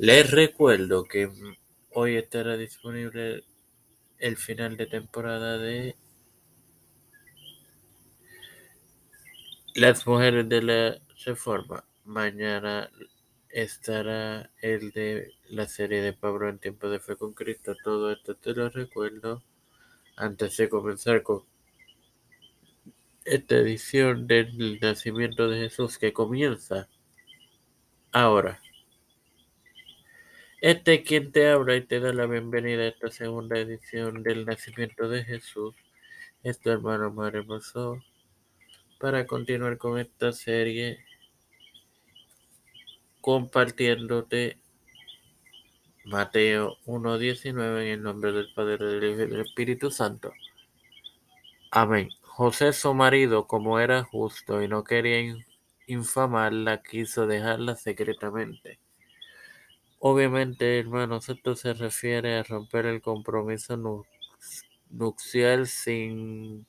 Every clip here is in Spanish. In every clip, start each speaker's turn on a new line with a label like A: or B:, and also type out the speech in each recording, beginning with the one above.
A: Les recuerdo que hoy estará disponible el final de temporada de Las Mujeres de la Reforma. Mañana estará el de la serie de Pablo en Tiempo de Fe con Cristo. Todo esto te lo recuerdo antes de comenzar con esta edición del nacimiento de Jesús que comienza ahora. Este es quien te habla y te da la bienvenida a esta segunda edición del nacimiento de Jesús. Es tu hermano Mario Hermoso para continuar con esta serie compartiéndote Mateo 1.19 en el nombre del Padre, del Hijo y del Espíritu Santo. Amén. José su marido, como era justo y no quería infamarla, quiso dejarla secretamente. Obviamente, hermanos, esto se refiere a romper el compromiso nupcial sin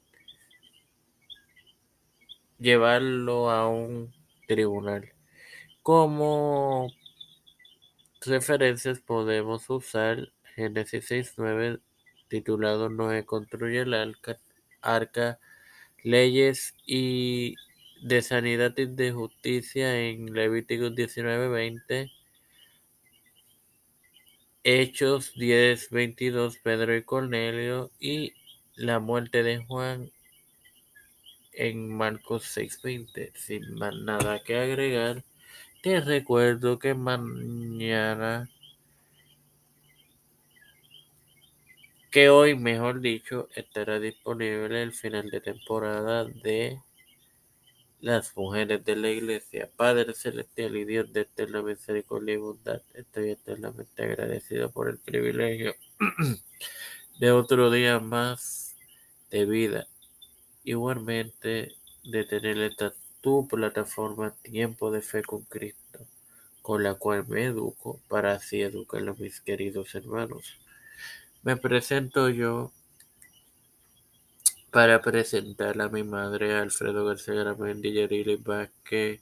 A: llevarlo a un tribunal. Como referencias podemos usar Génesis 6.9 titulado Noé construye el arca, arca, leyes y de sanidad y de justicia en Levíticos 19.20 Hechos 10, 22, Pedro y Cornelio y la muerte de Juan en Marcos 6, 20. Sin más nada que agregar, te recuerdo que mañana, que hoy mejor dicho, estará disponible el final de temporada de las mujeres de la iglesia, Padre celestial y Dios de eterna misericordia y bondad, estoy eternamente agradecido por el privilegio de otro día más de vida. Igualmente de tener esta tu plataforma Tiempo de Fe con Cristo, con la cual me educo para así educar a mis queridos hermanos. Me presento yo, para presentar a mi madre Alfredo García Garamendi, Yarili Vázquez,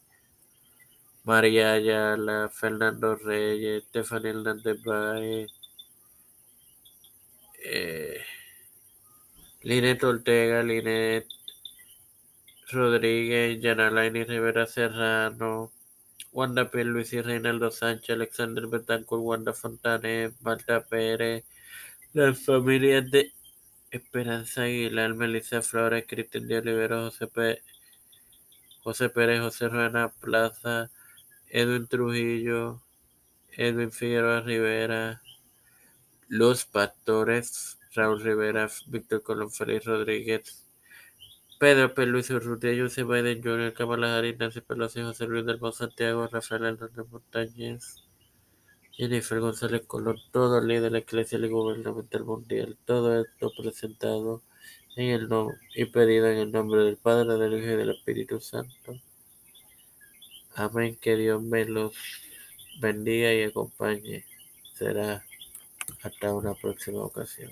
A: María Ayala, Fernando Reyes, Stephanie Hernández Baez, eh, Linet Ortega, Linet Rodríguez, Yanalaini Rivera Serrano, Wanda P. Luis y Reinaldo Sánchez, Alexander Betancourt, Wanda Fontanet, Marta Pérez, las familias de Esperanza Aguilar, Melissa Flores, Cristian de Olivero, José, P. José Pérez, José Ruena Plaza, Edwin Trujillo, Edwin Figueroa Rivera, Los Pastores, Raúl Rivera, Víctor Colón Félix Rodríguez, Pedro P. Luis Urrutia, José Biden Jr., Kamala Harris, Nancy Pelosi, José Luis del Santiago, Rafael Hernández Montañez, Jennifer González Colón, todo líder de la Iglesia y gubernamental mundial. Todo esto presentado en el y pedido en el nombre del Padre, del Hijo y del Espíritu Santo. Amén. Que Dios me los bendiga y acompañe. Será hasta una próxima ocasión.